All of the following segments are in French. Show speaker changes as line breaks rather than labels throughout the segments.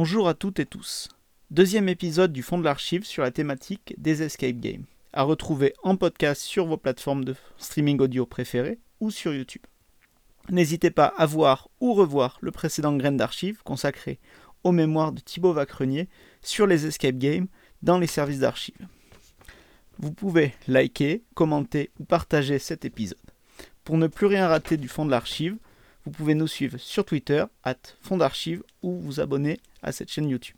Bonjour à toutes et tous. Deuxième épisode du fond de l'archive sur la thématique des escape games, à retrouver en podcast sur vos plateformes de streaming audio préférées ou sur YouTube. N'hésitez pas à voir ou revoir le précédent grain d'archives consacré aux mémoires de Thibaut Vacrenier sur les escape games dans les services d'archives. Vous pouvez liker, commenter ou partager cet épisode. Pour ne plus rien rater du fond de l'archive, vous pouvez nous suivre sur Twitter, at fond d'archives, ou vous abonner à cette chaîne YouTube.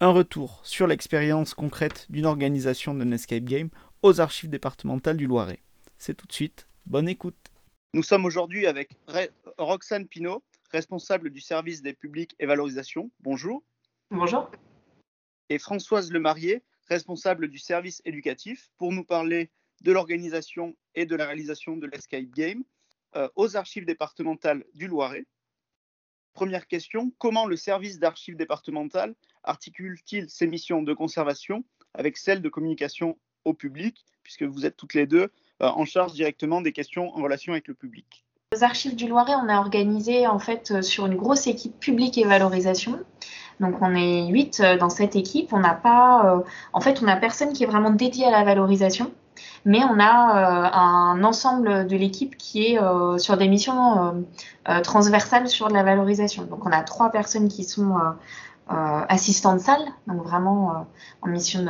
Un retour sur l'expérience concrète d'une organisation d'un escape game aux archives départementales du Loiret. C'est tout de suite, bonne écoute. Nous sommes aujourd'hui avec Roxane Pinault, responsable du service des publics et valorisation. Bonjour.
Bonjour.
Et Françoise Lemarié, responsable du service éducatif, pour nous parler de l'organisation et de la réalisation de l'escape game euh, aux archives départementales du Loiret. Première question, comment le service d'archives départementales articule-t-il ses missions de conservation avec celles de communication au public, puisque vous êtes toutes les deux euh, en charge directement des questions en relation avec le public?
Aux archives du Loiret, on a organisé en fait euh, sur une grosse équipe publique et valorisation. Donc on est huit dans cette équipe. On n'a pas, en fait, on n'a personne qui est vraiment dédié à la valorisation mais on a euh, un ensemble de l'équipe qui est euh, sur des missions euh, transversales sur la valorisation. Donc on a trois personnes qui sont assistants de salle, donc vraiment en mission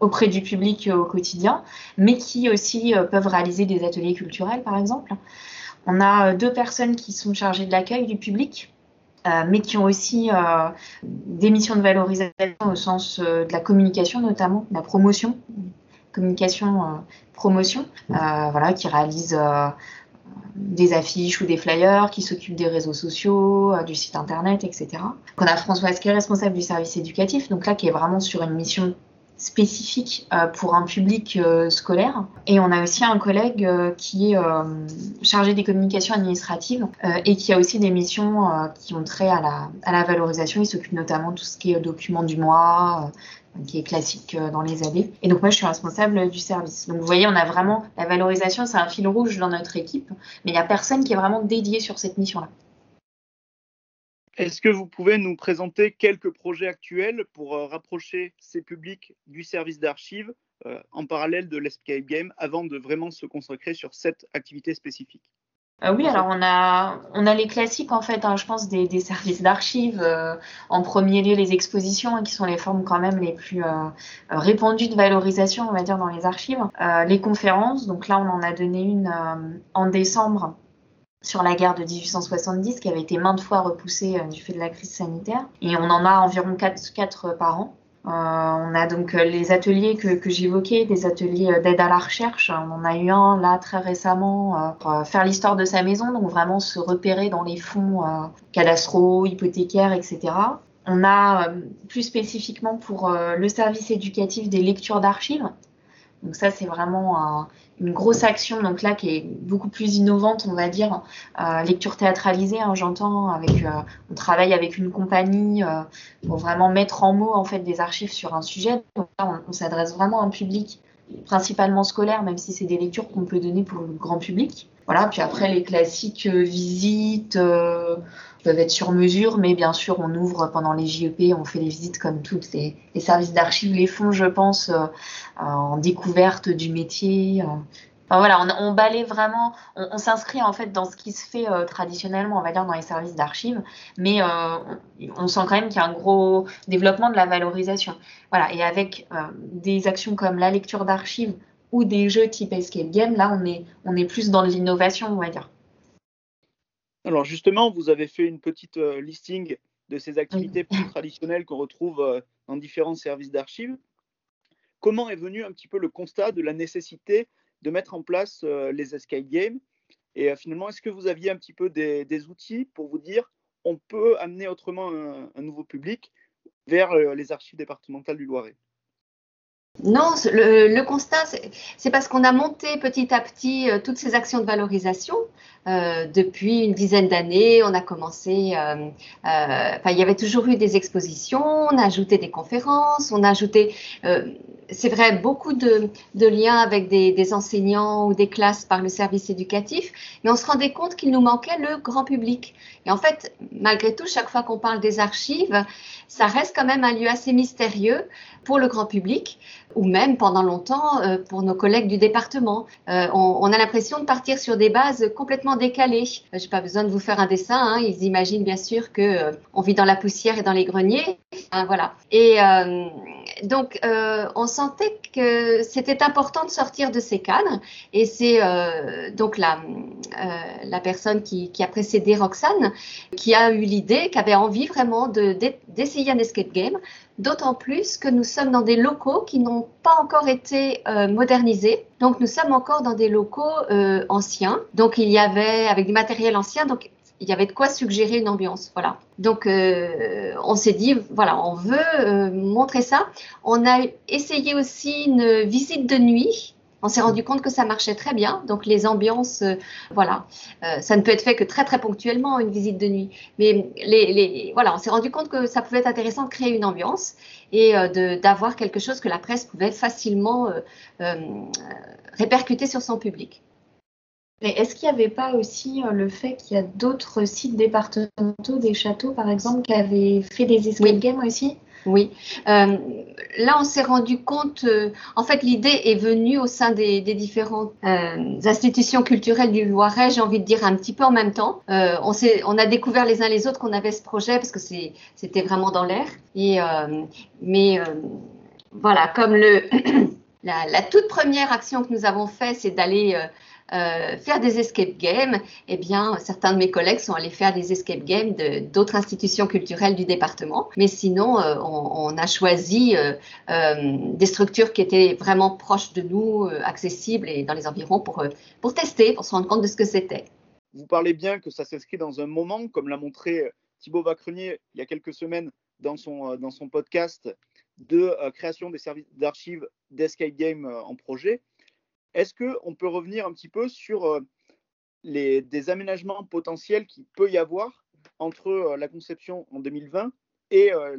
auprès du public au quotidien, mais qui aussi peuvent réaliser des ateliers culturels, par exemple. On a deux personnes qui sont chargées de l'accueil du public, mais qui ont aussi des missions de valorisation au sens de la communication, notamment de la promotion communication euh, promotion, euh, voilà, qui réalise euh, des affiches ou des flyers, qui s'occupe des réseaux sociaux, du site internet, etc. On a Françoise qui est responsable du service éducatif, donc là qui est vraiment sur une mission spécifique pour un public scolaire. Et on a aussi un collègue qui est chargé des communications administratives et qui a aussi des missions qui ont trait à la, à la valorisation. Il s'occupe notamment de tout ce qui est document du mois, qui est classique euh, dans les années. Et donc moi, je suis responsable du service. Donc vous voyez, on a vraiment la valorisation, c'est un fil rouge dans notre équipe, mais il n'y a personne qui est vraiment dédié sur cette mission-là.
Est-ce que vous pouvez nous présenter quelques projets actuels pour euh, rapprocher ces publics du service d'archives euh, en parallèle de l'escape game avant de vraiment se consacrer sur cette activité spécifique?
Euh, oui, alors on a, on a les classiques en fait, hein, je pense, des, des services d'archives. Euh, en premier lieu, les expositions, hein, qui sont les formes quand même les plus euh, répandues de valorisation, on va dire, dans les archives. les conférences, donc là, on en a donné une en décembre sur la guerre de 1870, qui avait été maintes fois repoussée du fait de la crise sanitaire. Et on en a environ 4, 4 par an. Euh, on a donc euh, les ateliers que, j'évoquais, des ateliers euh, d'aide à la recherche. On en a eu un là très récemment pour faire l'histoire de sa maison, donc vraiment se repérer dans les fonds cadastraux, hypothécaires, etc. On a plus spécifiquement pour le service éducatif des lectures d'archives. Donc ça, c'est vraiment une grosse action, donc là qui est beaucoup plus innovante, on va dire, euh, lecture théâtralisée, hein, j'entends. Avec, euh, on travaille avec une compagnie euh, pour vraiment mettre en mots en fait des archives sur un sujet. Donc là, on, s'adresse vraiment à un public principalement scolaire, même si c'est des lectures qu'on peut donner pour le grand public. Voilà. Puis après les classiques visites peuvent être sur mesure, mais bien sûr, on ouvre pendant les JEP, on fait les visites comme toutes les, services d'archives les font, je pense, euh, en découverte du métier. Euh. Enfin, voilà, on, on balaye vraiment, on, s'inscrit en fait dans ce qui se fait euh, traditionnellement, on va dire, dans les services d'archives, mais euh, on, sent quand même qu'il y a un gros développement de la valorisation. Voilà, et avec euh, des actions comme la lecture d'archives ou des jeux type escape game, là, on est, on est plus dans l'innovation, on va dire.
Alors justement, vous avez fait une petite euh, listing de ces activités plus traditionnelles qu'on retrouve euh, dans différents services d'archives. Comment est venu un petit peu le constat de la nécessité de mettre en place euh, les escape games? Et finalement, est-ce que vous aviez un petit peu des, outils pour vous dire on peut amener autrement un nouveau public vers les archives départementales du Loiret?
Non, le, constat, c'est parce qu'on a monté petit à petit euh, toutes ces actions de valorisation. Euh, depuis une dizaine d'années, on a commencé, euh, il y avait toujours eu des expositions, on a ajouté des conférences, on a ajouté c'est vrai, beaucoup de, liens avec des, enseignants ou des classes par le service éducatif, mais on se rendait compte qu'il nous manquait le grand public. Et en fait, malgré tout, chaque fois qu'on parle des archives, ça reste quand même un lieu assez mystérieux pour le grand public, ou même pendant longtemps euh, pour nos collègues du département. Euh, on, a l'impression de partir sur des bases complètement décalées. Euh, j'ai pas besoin de vous faire un dessin, hein. ils imaginent bien sûr que on vit dans la poussière et dans les greniers, hein, voilà. Et donc, on sentait que c'était important de sortir de ces cadres, et c'est donc la, la personne qui, a précédé Roxane qui a eu l'idée, qui avait envie vraiment d'essayer un escape game d'autant plus que nous sommes dans des locaux qui n'ont pas encore été euh, modernisés. Donc nous sommes encore dans des locaux euh, anciens. Donc il y avait avec du matériel ancien, il y avait de quoi suggérer une ambiance. Voilà. Donc euh, on s'est dit voilà, on veut montrer ça. On a essayé aussi une visite de nuit on s'est rendu compte que ça marchait très bien. Donc les ambiances, euh, voilà, euh, ça ne peut être fait que très très ponctuellement une visite de nuit. Mais les, voilà, on s'est rendu compte que ça pouvait être intéressant de créer une ambiance et euh, d'avoir quelque chose que la presse pouvait facilement répercuter sur son public.
Est-ce qu'il n'y avait pas aussi le fait qu'il y a d'autres sites départementaux, des châteaux par exemple, qui avaient fait des escape games aussi?
Oui. Euh, là, on s'est rendu compte, euh, en fait, l'idée est venue au sein des, différentes euh, institutions culturelles du Loiret, j'ai envie de dire un petit peu en même temps. on, on a découvert les uns les autres qu'on avait ce projet parce que c'était vraiment dans l'air. mais voilà, comme le, la, toute première action que nous avons faite, c'est d'aller euh, faire des escape games, eh bien, certains de mes collègues sont allés faire des escape games d'autres institutions culturelles du département. Mais sinon, euh, on, a choisi euh, des structures qui étaient vraiment proches de nous, accessibles et dans les environs pour, pour tester, pour se rendre compte de ce que c'était.
Vous parlez bien que ça s'inscrit dans un moment, comme l'a montré Thibaut Vacrenier il y a quelques semaines dans son, dans son podcast de création des services d'archives d'escape game en projet. Est-ce qu'on peut revenir un petit peu sur euh, les, des aménagements potentiels qu'il peut y avoir entre euh, la conception en 2020 et euh,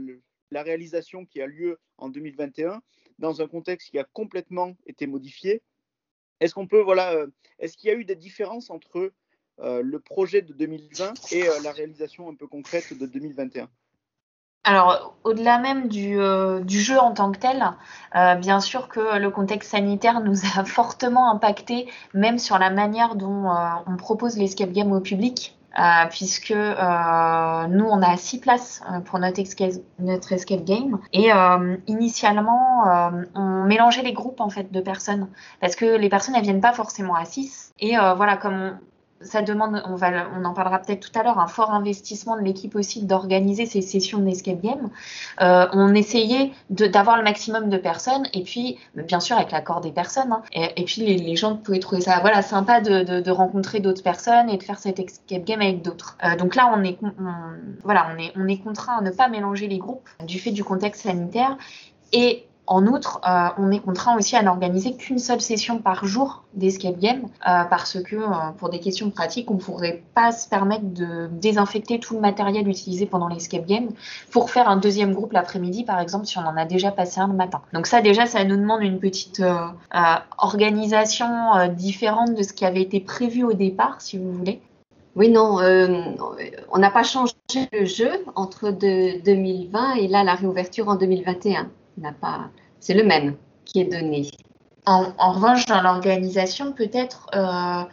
la réalisation qui a lieu en 2021 dans un contexte qui a complètement été modifié? Est-ce qu'on peut, voilà, est-ce qu'il y a eu des différences entre le projet de 2020 et la réalisation un peu concrète de 2021
alors, au-delà même du, euh, jeu en tant que tel, euh, bien sûr que le contexte sanitaire nous a fortement impacté, même sur la manière dont euh, on propose l'escape game au public. puisque nous, on a six places pour notre escape, game. Et initialement, on mélangeait les groupes en fait de personnes, parce que les personnes, elles viennent pas forcément à six. Et voilà, comme ça demande, on, va, on en parlera peut-être tout à l'heure, un fort investissement de l'équipe aussi d'organiser ces sessions d'escape game. Euh, on essayait d'avoir le maximum de personnes et puis, bien sûr, avec l'accord des personnes. Hein. et, puis, les, gens pouvaient trouver ça voilà, sympa de, de, rencontrer d'autres personnes et de faire cet escape game avec d'autres. Euh, donc là, on est, voilà, on, est, on est contraint à ne pas mélanger les groupes du fait du contexte sanitaire. Et en outre, euh, on est contraint aussi à n'organiser qu'une seule session par jour d'escape game euh, parce que euh, pour des questions pratiques, on ne pourrait pas se permettre de désinfecter tout le matériel utilisé pendant l'escape game pour faire un deuxième groupe l'après-midi, par exemple, si on en a déjà passé un le matin. Donc ça, déjà, ça nous demande une petite organisation différente de ce qui avait été prévu au départ, si vous voulez.
Oui, non, on n'a pas changé le jeu entre 2020 et là la réouverture en 2021 n'a pas, c'est le même qui est donné.
En, revanche, dans l'organisation, peut-être, euh,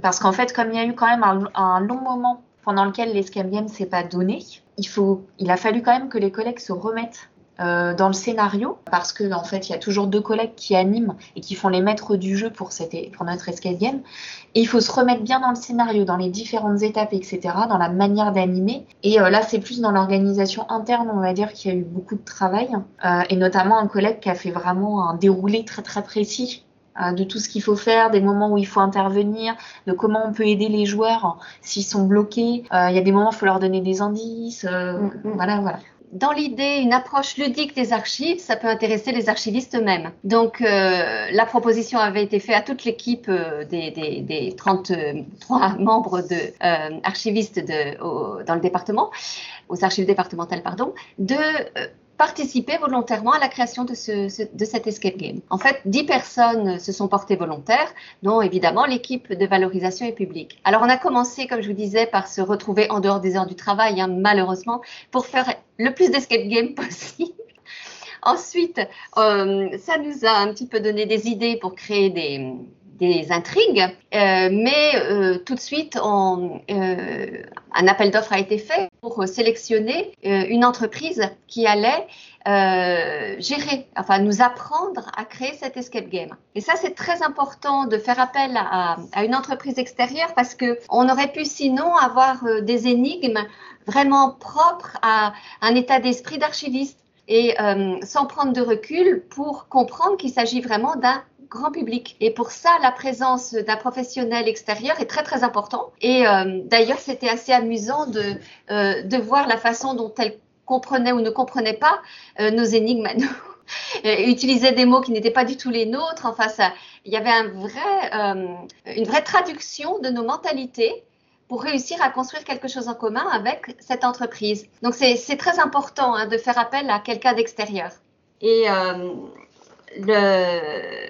parce qu'en fait, comme il y a eu quand même un, long moment pendant lequel l'escape game s'est pas donné, il, faut, il a fallu quand même que les collègues se remettent euh, dans le scénario parce que en fait il y a toujours deux collègues qui animent et qui font les maîtres du jeu pour, cette, pour notre escape game et il faut se remettre bien dans le scénario dans les différentes étapes etc dans la manière d'animer et euh, là c'est plus dans l'organisation interne on va dire qu'il y a eu beaucoup de travail euh, et notamment un collègue qui a fait vraiment un déroulé très très précis de tout ce qu'il faut faire, des moments où il faut intervenir, de comment on peut aider les joueurs s'ils sont bloqués. Il y a des moments où il faut leur donner des indices. Mm, mm. Voilà, voilà
dans l'idée, une approche ludique des archives, ça peut intéresser les archivistes eux-mêmes. Donc, euh, la proposition avait été faite à toute l'équipe euh, des, des, des, 33 membres de euh, archivistes dans le département, aux archives départementales, pardon, de participé volontairement à la création de, ce, de cet escape game. En fait, 10 personnes se sont portées volontaires, dont évidemment l'équipe de valorisation et publique. Alors on a commencé, comme je vous disais, par se retrouver en dehors des heures du travail, hein, malheureusement, pour faire le plus d'escape game possible. Ensuite, euh, ça nous a un petit peu donné des idées pour créer des, des intrigues, euh, mais euh, tout de suite, on, euh, un appel d'offres a été fait pour sélectionner euh, une entreprise qui allait euh, gérer, enfin nous apprendre à créer cet escape game. Et ça, c'est très important de faire appel à, à, une entreprise extérieure parce que on aurait pu sinon avoir euh, des énigmes vraiment propres à un état d'esprit d'archiviste et euh, sans prendre de recul pour comprendre qu'il s'agit vraiment d'un grand public. Et pour ça, la présence d'un professionnel extérieur est très très important. Et euh, d'ailleurs, c'était assez amusant de, euh, de voir la façon dont elle comprenait ou ne comprenait pas euh, nos énigmes à nous. utilisait des mots qui n'étaient pas du tout les nôtres. Enfin, ça, il y avait un vrai, une vraie traduction de nos mentalités pour réussir à construire quelque chose en commun avec cette entreprise. Donc, c'est très important hein, de faire appel à quelqu'un d'extérieur. Et le,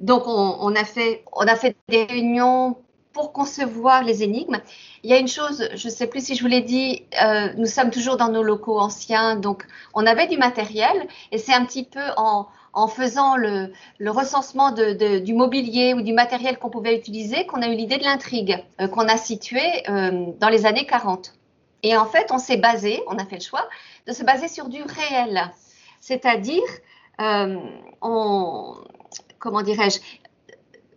donc, on, a fait, on a fait des réunions pour concevoir les énigmes. Il y a une chose, je ne sais plus si je vous l'ai dit, euh, nous sommes toujours dans nos locaux anciens, donc on avait du matériel et c'est un petit peu en, faisant le, recensement du mobilier ou du matériel qu'on pouvait utiliser qu'on a eu l'idée de l'intrigue euh, qu'on a située euh, dans les années 40. Et en fait, on s'est basé, on a fait le choix de se baser sur du réel, c'est-à-dire on, comment dirais-je,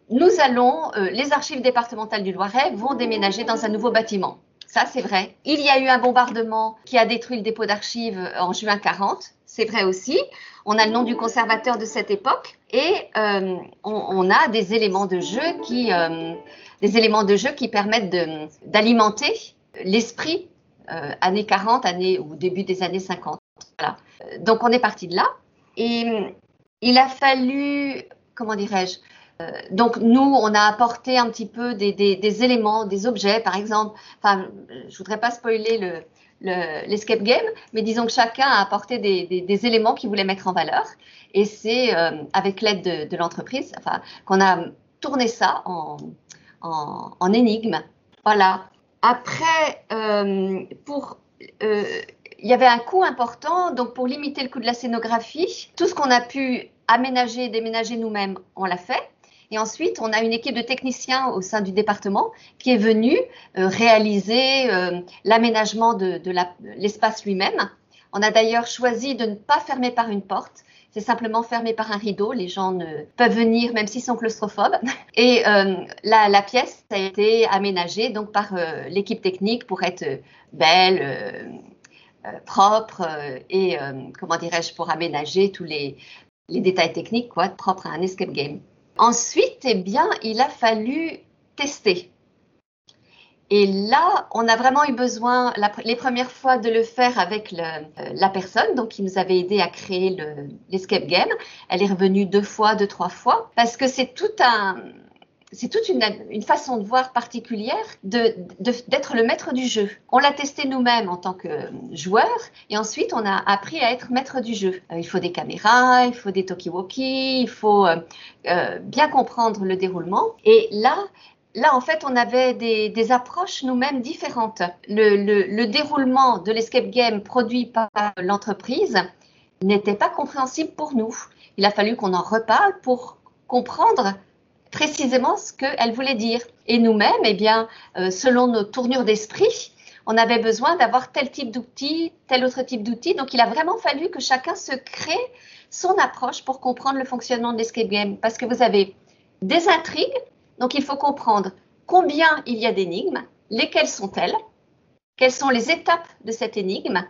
nous allons, euh, les archives départementales du Loiret vont déménager dans un nouveau bâtiment. Ça, c'est vrai. Il y a eu un bombardement qui a détruit le dépôt d'archives en juin 40. C'est vrai aussi. On a le nom du conservateur de cette époque et euh, on, a des éléments de jeu qui, euh, des éléments de jeu qui permettent d'alimenter l'esprit euh, années 40, années ou début des années 50. Voilà. Donc on est parti de là et il a fallu, comment dirais-je, euh, donc nous, on a apporté un petit peu des, éléments, des objets, par exemple. Enfin, je voudrais pas spoiler le l'escape game, mais disons que chacun a apporté des, des, éléments qu'il voulait mettre en valeur. Et c'est euh, avec l'aide de, l'entreprise, enfin, qu'on a tourné ça en, en, énigme. Voilà. Après, euh, pour il y avait un coût important, donc pour limiter le coût de la scénographie, tout ce qu'on a pu aménager, déménager nous-mêmes, on l'a fait. Et ensuite, on a une équipe de techniciens au sein du département qui est venue euh, réaliser euh, l'aménagement de, l'espace lui-même. On a d'ailleurs choisi de ne pas fermer par une porte. C'est simplement fermé par un rideau. Les gens ne peuvent venir même s'ils sont claustrophobes. Et euh, la, pièce a été aménagée donc par l'équipe technique pour être belle, propre et comment dirais-je pour aménager tous les, les détails techniques quoi, propres à un escape game. Ensuite, eh bien, il a fallu tester. Et là, on a vraiment eu besoin, les premières fois, de le faire avec euh, la personne donc, qui nous avait aidé à créer l'escape le, game. Elle est revenue deux fois, deux, trois fois, parce que c'est tout un, c'est toute une, façon de voir particulière d'être le maître du jeu. On l'a testé nous-mêmes en tant que joueur et ensuite on a appris à être maître du jeu. Euh, il faut des caméras, il faut des talkie-walkie, il faut euh, euh, bien comprendre le déroulement. Et là, là en fait, on avait des, approches nous-mêmes différentes. Le déroulement de l'escape game produit par l'entreprise n'était pas compréhensible pour nous. Il a fallu qu'on en reparle pour comprendre précisément ce qu'elle voulait dire. Et nous-mêmes, eh bien, euh, selon nos tournures d'esprit, on avait besoin d'avoir tel type d'outil, tel autre type d'outil. Donc, il a vraiment fallu que chacun se crée son approche pour comprendre le fonctionnement de l'escape game. Parce que vous avez des intrigues, donc il faut comprendre combien il y a d'énigmes, lesquelles sont-elles, quelles sont les étapes de cette énigme.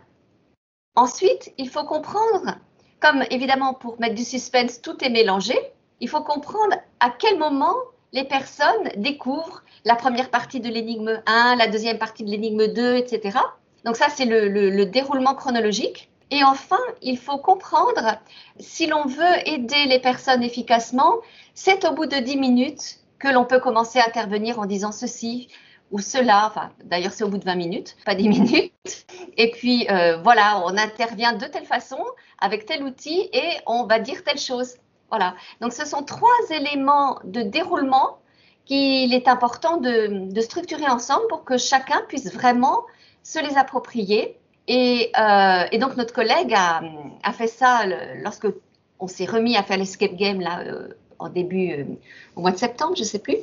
Ensuite, il faut comprendre, comme évidemment pour mettre du suspense, tout est mélangé, il faut comprendre à quel moment les personnes découvrent la première partie de l'énigme 1, la deuxième partie de l'énigme 2, etc. Donc ça, c'est le, le, le, déroulement chronologique. Et enfin, il faut comprendre, si l'on veut aider les personnes efficacement, c'est au bout de 10 minutes que l'on peut commencer à intervenir en disant ceci ou cela. D'ailleurs, c'est au bout de 20 minutes, pas 10 minutes. Et puis, euh, voilà, on intervient de telle façon, avec tel outil, et on va dire telle chose. Voilà. Donc, ce sont trois éléments de déroulement qu'il est important de, structurer ensemble pour que chacun puisse vraiment se les approprier. Et, euh, donc, notre collègue a, fait ça lorsque on s'est remis à faire l'escape game là, euh, en début, euh, au mois de septembre, je ne sais plus.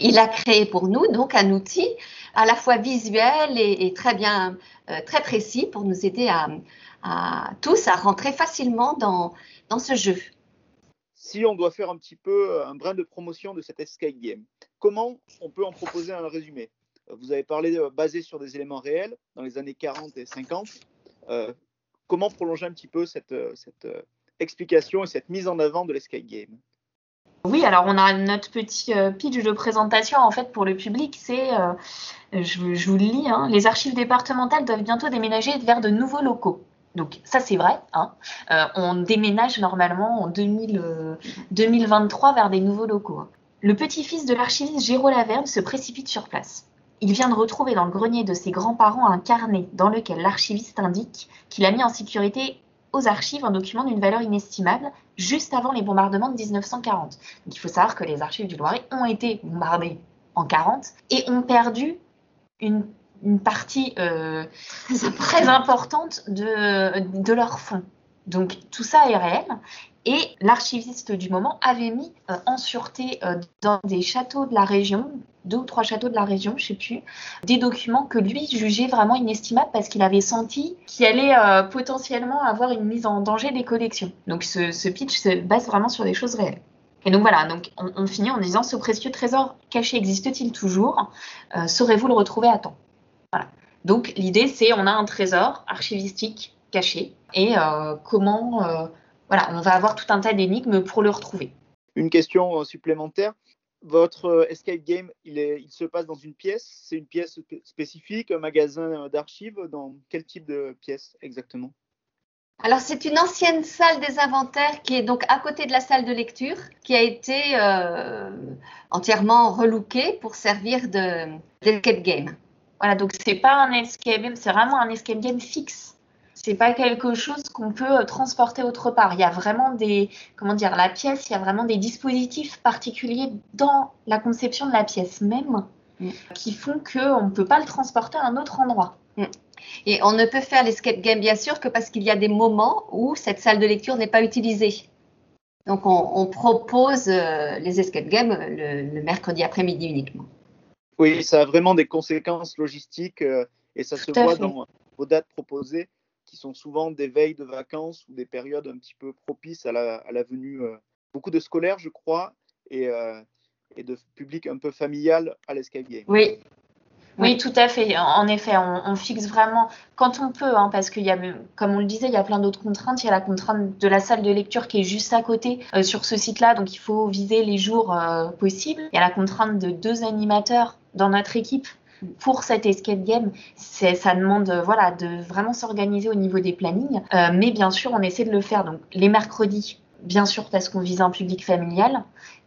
Il a créé pour nous donc un outil à la fois visuel et, très bien, très précis pour nous aider à, tous à rentrer facilement dans ce jeu.
Si on doit faire un petit peu un brin de promotion de cet escape game, comment on peut en proposer un résumé? Vous avez parlé basé sur des éléments réels dans les années 40 et 50. comment prolonger un petit peu cette, cette explication et cette mise en avant de l'escape game?
Oui, alors on a notre petit euh, pitch de présentation en fait pour le public, c'est, euh, je, vous le lis, hein, les archives départementales doivent bientôt déménager vers de nouveaux locaux. Donc ça c'est vrai, hein. euh, on déménage normalement en 2023 vers des nouveaux locaux. Hein. Le petit-fils de l'archiviste Géraud Laverne se précipite sur place. Il vient de retrouver dans le grenier de ses grands-parents un carnet dans lequel l'archiviste indique qu'il a mis en sécurité aux archives un document d'une valeur inestimable juste avant les bombardements de 1940. il faut savoir que les archives du Loiret ont été bombardées en 40 et ont perdu une, partie euh, très importante de, de leur fonds. Donc tout ça est réel. Et l'archiviste du moment avait mis euh, en sûreté euh, dans des châteaux de la région, deux ou trois châteaux de la région, je sais plus, des documents que lui jugeait vraiment inestimables parce qu'il avait senti qu'il allait potentiellement avoir une mise en danger des collections. Donc ce, pitch se base vraiment sur des choses réelles. Et donc voilà, donc on, finit en disant ce précieux trésor caché existe-t-il toujours? Saurez-vous le retrouver à temps Voilà. Donc l'idée c'est on a un trésor archivistique caché et comment voilà, on va avoir tout un tas d'énigmes pour le retrouver.
Une question supplémentaire. Votre euh, escape game, il, est, il se passe dans une pièce C'est une pièce spécifique, un magasin d'archives Dans quel type de pièce exactement?
Alors c'est une ancienne salle des inventaires qui est donc à côté de la salle de lecture, qui a été euh, entièrement relookée pour servir de d'escape game.
Voilà, donc c'est pas un escape game, c'est vraiment un escape game fixe c'est pas quelque chose qu'on peut euh, transporter autre part. Il y a vraiment des, comment dire, la pièce, il y a vraiment des dispositifs particuliers dans la conception de la pièce même mm. qui font qu'on ne peut pas le transporter à un autre endroit.
Mm. Et on ne peut faire l'escape game, bien sûr, que parce qu'il y a des moments où cette salle de lecture n'est pas utilisée. Donc, on, propose euh, les escape games le, mercredi après-midi uniquement.
Oui, ça a vraiment des conséquences logistiques euh, et ça se voit dans vos dates proposées qui sont souvent des veilles de vacances ou des périodes un petit peu propices à la, venue. Euh, beaucoup de scolaires, je crois, et, euh, et de public un peu familial à game.
Oui, oui, tout à fait. En effet, on, fixe vraiment quand on peut, hein, parce qu'il y a, comme on le disait, il y a plein d'autres contraintes. Il y a la contrainte de la salle de lecture qui est juste à côté euh, sur ce site-là, donc il faut viser les jours possibles. Il y a la contrainte de deux animateurs dans notre équipe pour cet escape game, ça demande euh, voilà, de vraiment s'organiser au niveau des plannings. Euh, mais bien sûr, on essaie de le faire donc les mercredis, bien sûr, parce qu'on vise un public familial.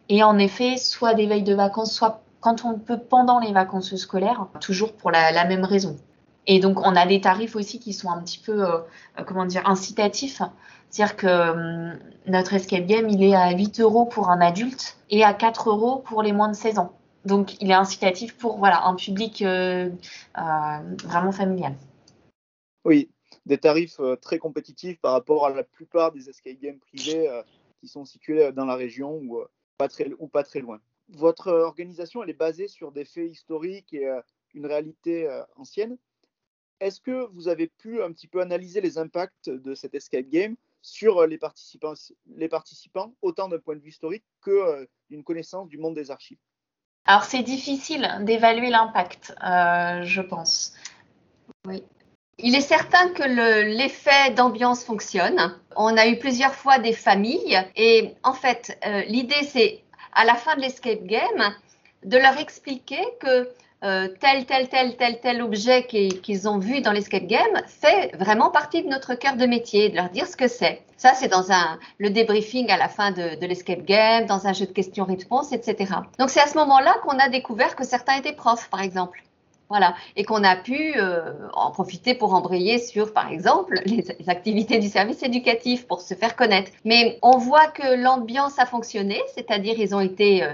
Et en effet, soit des veilles de vacances, soit quand on peut pendant les vacances scolaires, toujours pour la, même raison. Et donc, on a des tarifs aussi qui sont un petit peu, euh, comment dire, incitatifs. C'est-à-dire que hum, notre escape game, il est à 8 euros pour un adulte et à 4 euros pour les moins de 16 ans. Donc, il est incitatif pour voilà, un public euh, euh, vraiment familial.
Oui, des tarifs euh, très compétitifs par rapport à la plupart des escape games privés qui sont situés dans la région ou, pas très, ou pas très loin. Votre organisation, elle est basée sur des faits historiques et une réalité ancienne. Est-ce que vous avez pu un petit peu analyser les impacts de cet escape game sur les participants, les participants autant d'un point de vue historique que d'une connaissance du monde des archives?
Alors c'est difficile d'évaluer l'impact, euh, je pense.
Oui. Il est certain que l'effet d'ambiance fonctionne. On a eu plusieurs fois des familles et en fait, euh, l'idée c'est à la fin de l'escape game de leur expliquer que euh, tel, tel, tel, tel, tel objet qu'ils ont vu dans l'escape game fait vraiment partie de notre cœur de métier, de leur dire ce que c'est. Ça, c'est dans un, le débriefing à la fin de, l'escape game, dans un jeu de questions-réponses, etc. Donc, c'est à ce moment-là qu'on a découvert que certains étaient profs, par exemple. Voilà, et qu'on a pu euh, en profiter pour embrayer sur, par exemple, les, activités du service éducatif pour se faire connaître. Mais on voit que l'ambiance a fonctionné, c'est-à-dire ils ont été euh,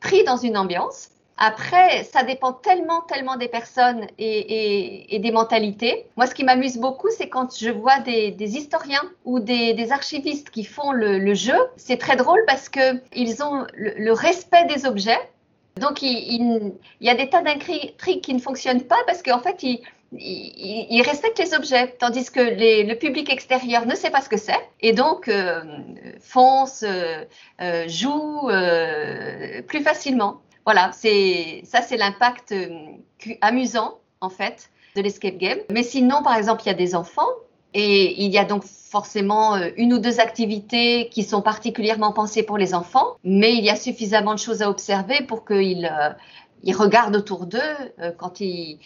pris dans une ambiance. Après, ça dépend tellement, tellement des personnes et, des mentalités. Moi, ce qui m'amuse beaucoup, c'est quand je vois des, historiens ou des, archivistes qui font le, jeu. C'est très drôle parce qu'ils ont le respect des objets donc, il, y a des tas d'intrigues qui ne fonctionnent pas parce qu'en fait, ils, respectent les objets, tandis que le public extérieur ne sait pas ce que c'est et donc euh, fonce, euh, euh, joue plus facilement. Voilà, c'est ça, c'est l'impact amusant en fait de l'escape game. Mais sinon, par exemple, il y a des enfants et il y a donc forcément euh, une ou deux activités qui sont particulièrement pensées pour les enfants, mais il y a suffisamment de choses à observer pour qu'ils euh, ils regardent autour d'eux euh, quand ils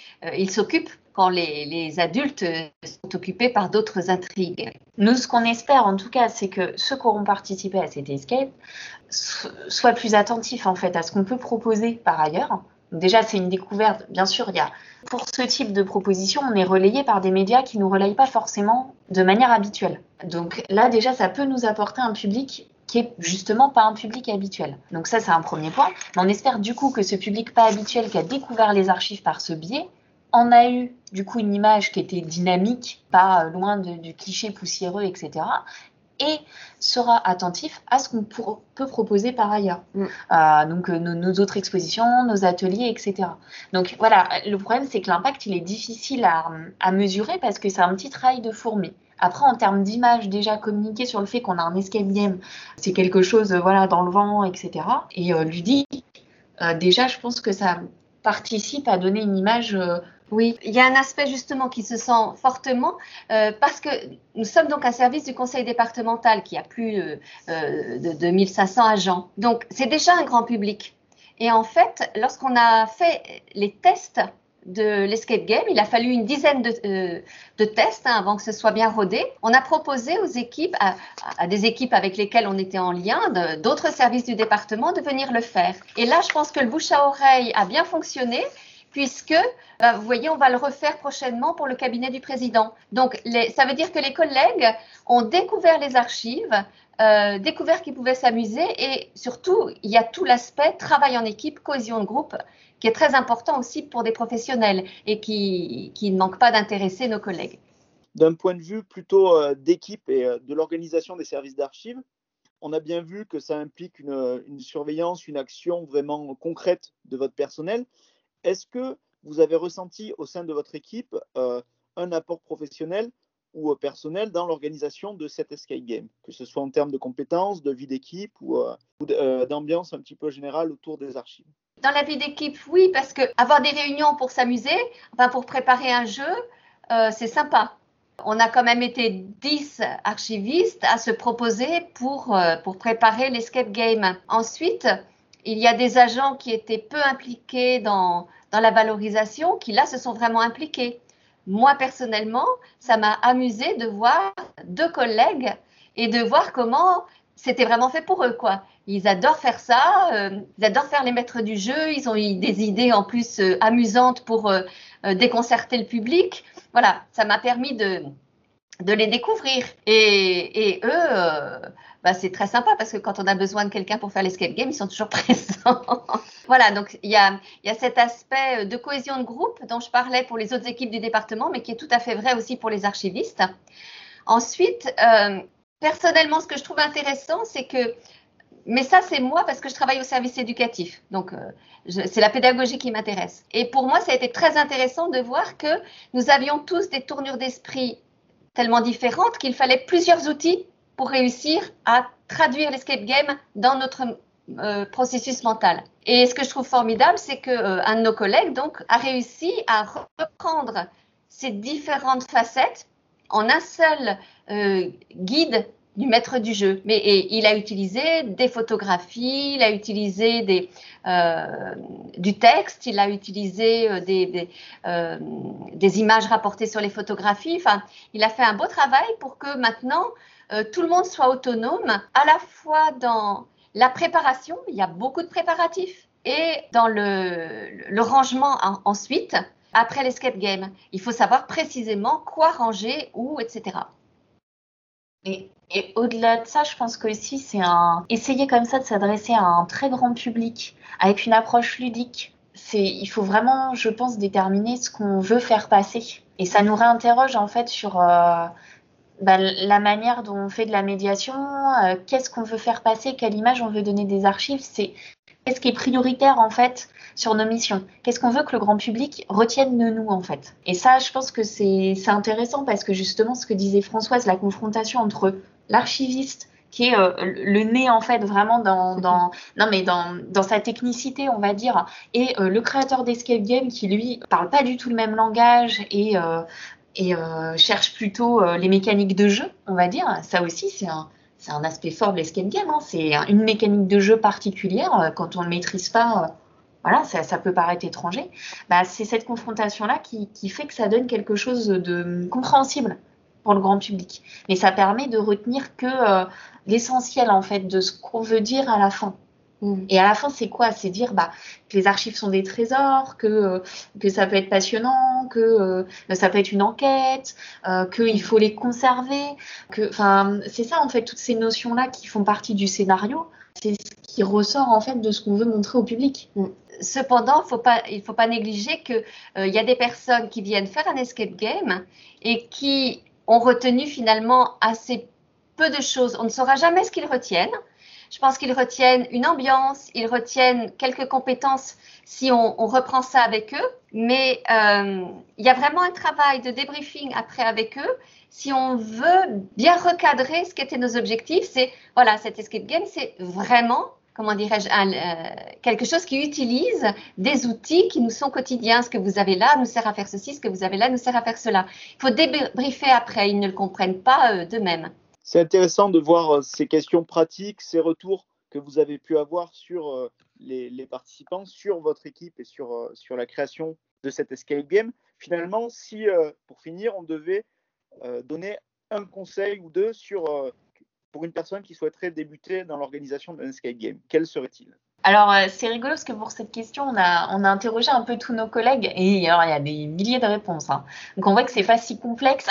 s'occupent, quand les, adultes sont occupés par d'autres intrigues.
Nous, ce qu'on espère en tout cas, c'est que ceux qui auront participé à cet escape soient plus attentifs en fait à ce qu'on peut proposer par ailleurs déjà, c'est une découverte. Bien sûr, il y a pour ce type de proposition, on est relayé par des médias qui ne nous relayent pas forcément de manière habituelle. Donc là, déjà, ça peut nous apporter un public qui est justement pas un public habituel. Donc ça, c'est un premier point. Mais on espère du coup que ce public pas habituel qui a découvert les archives par ce biais en a eu du coup une image qui était dynamique, pas loin du cliché poussiéreux, etc et sera attentif à ce qu'on peut proposer par ailleurs. Mm. Euh, donc euh, nos, autres expositions, nos ateliers, etc. Donc voilà, le problème c'est que l'impact il est difficile à, mesurer parce que c'est un petit travail de fourmi. Après, en termes d'image, déjà communiquer sur le fait qu'on a un escape game, c'est quelque chose, euh, voilà, dans le vent, etc. Et ludique, déjà, je pense que ça participe à donner une image
oui, il y a un aspect justement qui se sent fortement euh, parce que nous sommes donc un service du conseil départemental qui a plus euh, de, de 1500 agents. Donc c'est déjà un grand public. Et en fait, lorsqu'on a fait les tests de l'escape game, il a fallu une dizaine de, euh, tests hein, avant que ce soit bien rodé. On a proposé aux équipes, à des équipes avec lesquelles on était en lien, d'autres services du département, de venir le faire. Et là, je pense que le bouche à oreille a bien fonctionné puisque, bah, vous voyez, on va le refaire prochainement pour le cabinet du président. Donc, ça veut dire que les collègues ont découvert les archives, euh, découvert qu'ils pouvaient s'amuser et surtout, il y a tout l'aspect travail en équipe, cohésion de groupe qui est très important aussi pour des professionnels et qui, ne manque pas d'intéresser nos collègues.
D'un point de vue plutôt euh, d'équipe et euh, de l'organisation des services d'archives, on a bien vu que ça implique une, surveillance, une action vraiment concrète de votre personnel. Est-ce que vous avez ressenti au sein de votre équipe euh, un apport professionnel ou euh, personnel dans l'organisation de cet escape game, que ce soit en termes de compétences, de vie d'équipe ou, euh, d'ambiance un petit peu générale autour des archives?
Dans la vie d'équipe, oui, parce que avoir des réunions pour s'amuser, enfin pour préparer un jeu, c'est sympa. On a quand même été 10 archivistes à se proposer pour, pour préparer l'escape game. Ensuite, il y a des agents qui étaient peu impliqués dans, la valorisation, qui là se sont vraiment impliqués. Moi, personnellement, ça m'a amusé de voir deux collègues et de voir comment c'était vraiment fait pour eux, quoi. Ils adorent faire ça, euh, ils adorent faire les maîtres du jeu, ils ont eu des idées en plus euh, amusantes pour euh, déconcerter le public. Voilà, ça m'a permis de, de les découvrir. Et, eux, bah, c'est très sympa parce que quand on a besoin de quelqu'un pour faire l'escape game, ils sont toujours présents. voilà, donc il y a, y a, cet aspect de cohésion de groupe dont je parlais pour les autres équipes du département, mais qui est tout à fait vrai aussi pour les archivistes. Ensuite, euh, personnellement, ce que je trouve intéressant, c'est que mais ça, c'est moi parce que je travaille au service éducatif. Donc, euh, c'est la pédagogie qui m'intéresse. Et pour moi, ça a été très intéressant de voir que nous avions tous des tournures d'esprit tellement différentes qu'il fallait plusieurs outils pour réussir à traduire l'escape game dans notre euh, processus mental. Et ce que je trouve formidable, c'est qu'un euh, de nos collègues donc a réussi à reprendre ces différentes facettes en un seul euh, guide du maître du jeu. Mais il a utilisé des photographies, il a utilisé des, du texte, il a utilisé des, des, des, images rapportées sur les photographies. Enfin, il a fait un beau travail pour que maintenant euh, tout le monde soit autonome, à la fois dans la préparation, il y a beaucoup de préparatifs, et dans le, rangement ensuite. après l'escape game. Il faut savoir précisément quoi ranger, où, etc.
Et, et au-delà de ça, je pense que aussi c'est un essayer comme ça de s'adresser à un très grand public avec une approche ludique. C'est, il faut vraiment, je pense, déterminer ce qu'on veut faire passer. Et ça nous réinterroge en fait sur euh, bah, la manière dont on fait de la médiation, euh, qu'est-ce qu'on veut faire passer, quelle image on veut donner des archives. C'est qu'est-ce qui est prioritaire en fait sur nos missions? Qu'est-ce qu'on veut que le grand public retienne de nous en fait? Et ça, je pense que c'est intéressant parce que justement, ce que disait Françoise, la confrontation entre l'archiviste qui est euh, le nez en fait vraiment dans, dans non mais dans, dans sa technicité on va dire et euh, le créateur d'escape game qui lui parle pas du tout le même langage et euh, et cherche plutôt les mécaniques de jeu on va dire. Ça aussi c'est un c'est un aspect fort de l'escape game hein. c'est une mécanique de jeu particulière quand on ne maîtrise pas voilà, ça, peut paraître étranger, bah, c'est cette confrontation-là qui, qui, fait que ça donne quelque chose de compréhensible pour le grand public. Mais ça permet de retenir que euh, l'essentiel, en fait, de ce qu'on veut dire à la fin. Mm. Et à la fin, c'est quoi? C'est dire bah, que les archives sont des trésors, que, euh, que ça peut être passionnant, que euh, ça peut être une enquête, euh, qu'il faut les conserver. C'est ça, en fait, toutes ces notions-là qui font partie du scénario. C'est ce qui ressort, en fait, de ce qu'on veut montrer au public.
Mm. Cependant, faut pas, il ne faut pas négliger qu'il il y a des personnes qui viennent faire un escape game et qui ont retenu finalement assez peu de choses. On ne saura jamais ce qu'ils retiennent. Je pense qu'ils retiennent une ambiance, ils retiennent quelques compétences si on, reprend ça avec eux. Mais euh, il y a vraiment un travail de débriefing après avec eux. Si on veut bien recadrer ce qu'étaient nos objectifs, c'est voilà, cet escape game, c'est vraiment comment dirais-je, euh, quelque chose qui utilise des outils qui nous sont quotidiens. Ce que vous avez là nous sert à faire ceci, ce que vous avez là nous sert à faire cela. Il faut débriefer après, ils ne le comprennent pas euh, d'eux-mêmes.
C'est intéressant de voir euh, ces questions pratiques, ces retours que vous avez pu avoir sur les, participants, sur votre équipe et sur, sur la création de cet escape game. Finalement, si pour finir, on devait donner un conseil ou deux sur pour une personne qui souhaiterait débuter dans l'organisation d'un escape game Quel serait-il?
Alors, euh, c'est rigolo parce que pour cette question, on a, on a interrogé un peu tous nos collègues et alors, il y a des milliers de réponses. Hein. Donc, on voit que c'est pas si complexe.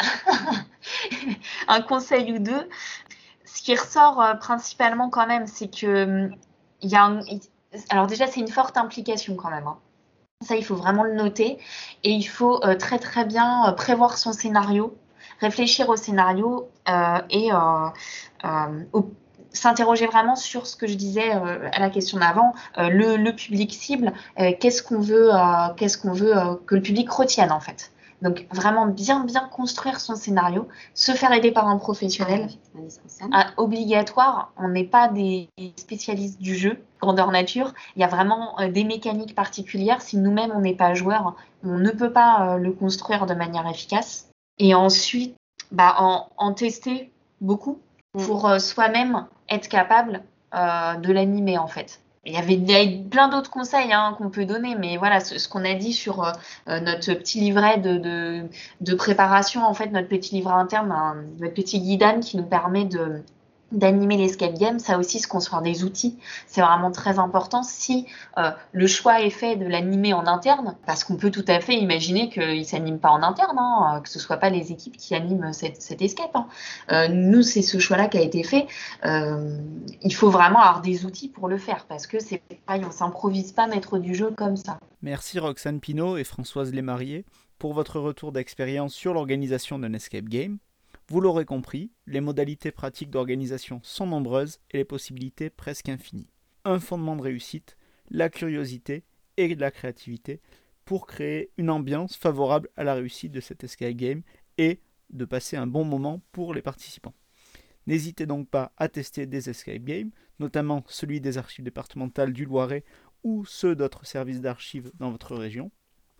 un conseil ou deux. Ce qui ressort euh, principalement quand même, c'est que il y a alors déjà, c'est une forte implication quand même. Hein. Ça, il faut vraiment le noter. Et il faut euh, très très bien prévoir son scénario réfléchir au scénario et euh, s'interroger vraiment sur ce que je disais à la question d'avant, le, public cible, qu'est-ce qu'on veut, qu'est-ce qu'on veut que le public retienne en fait. Donc vraiment bien bien construire son scénario, se faire aider par un professionnel, ah, obligatoire. On n'est pas des spécialistes du jeu, grandeur nature. Il y a vraiment des mécaniques particulières. Si nous-mêmes on n'est pas joueur, on ne peut pas le construire de manière efficace. Et ensuite, bah, en, en tester beaucoup mm. pour euh, soi-même être capable euh, de l'animer en fait. Il y avait, plein d'autres conseils hein, qu'on peut donner, mais voilà, ce, qu'on a dit sur euh, notre petit livret de, préparation, en fait, notre petit livret interne, notre petit guidane qui nous permet de, d'animer l'escape game, ça aussi se construire des outils, c'est vraiment très important. Si euh, le choix est fait de l'animer en interne, parce qu'on peut tout à fait imaginer qu'il ne s'anime pas en interne, hein, que ce soit pas les équipes qui animent cette, cet escape. Hein. Euh, nous, c'est ce choix-là qui a été fait. Euh, il faut vraiment avoir des outils pour le faire, parce que c'est pareil, on s'improvise pas maître du jeu comme ça.
Merci Roxane Pinault et Françoise Lesmariés pour votre retour d'expérience sur l'organisation d'un escape game. Vous l'aurez compris, les modalités pratiques d'organisation sont nombreuses et les possibilités presque infinies. Un fondement de réussite, la curiosité et la créativité pour créer une ambiance favorable à la réussite de cet escape game et de passer un bon moment pour les participants. N'hésitez donc pas à tester des escape games, notamment celui des archives départementales du Loiret ou ceux d'autres services d'archives dans votre région.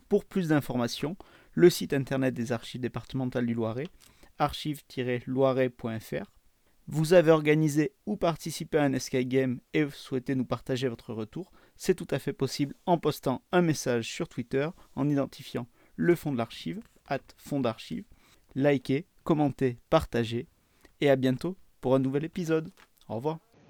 Pour plus d'informations, le site internet des archives départementales du Loiret archive-loiret.fr. Vous avez organisé ou participé à un escape game et souhaitez nous partager votre retour, c'est tout à fait possible en postant un message sur Twitter en identifiant le fond de l'archive, at fond d'archive. Likez, commentez, partagez et à bientôt pour un nouvel épisode. Au revoir.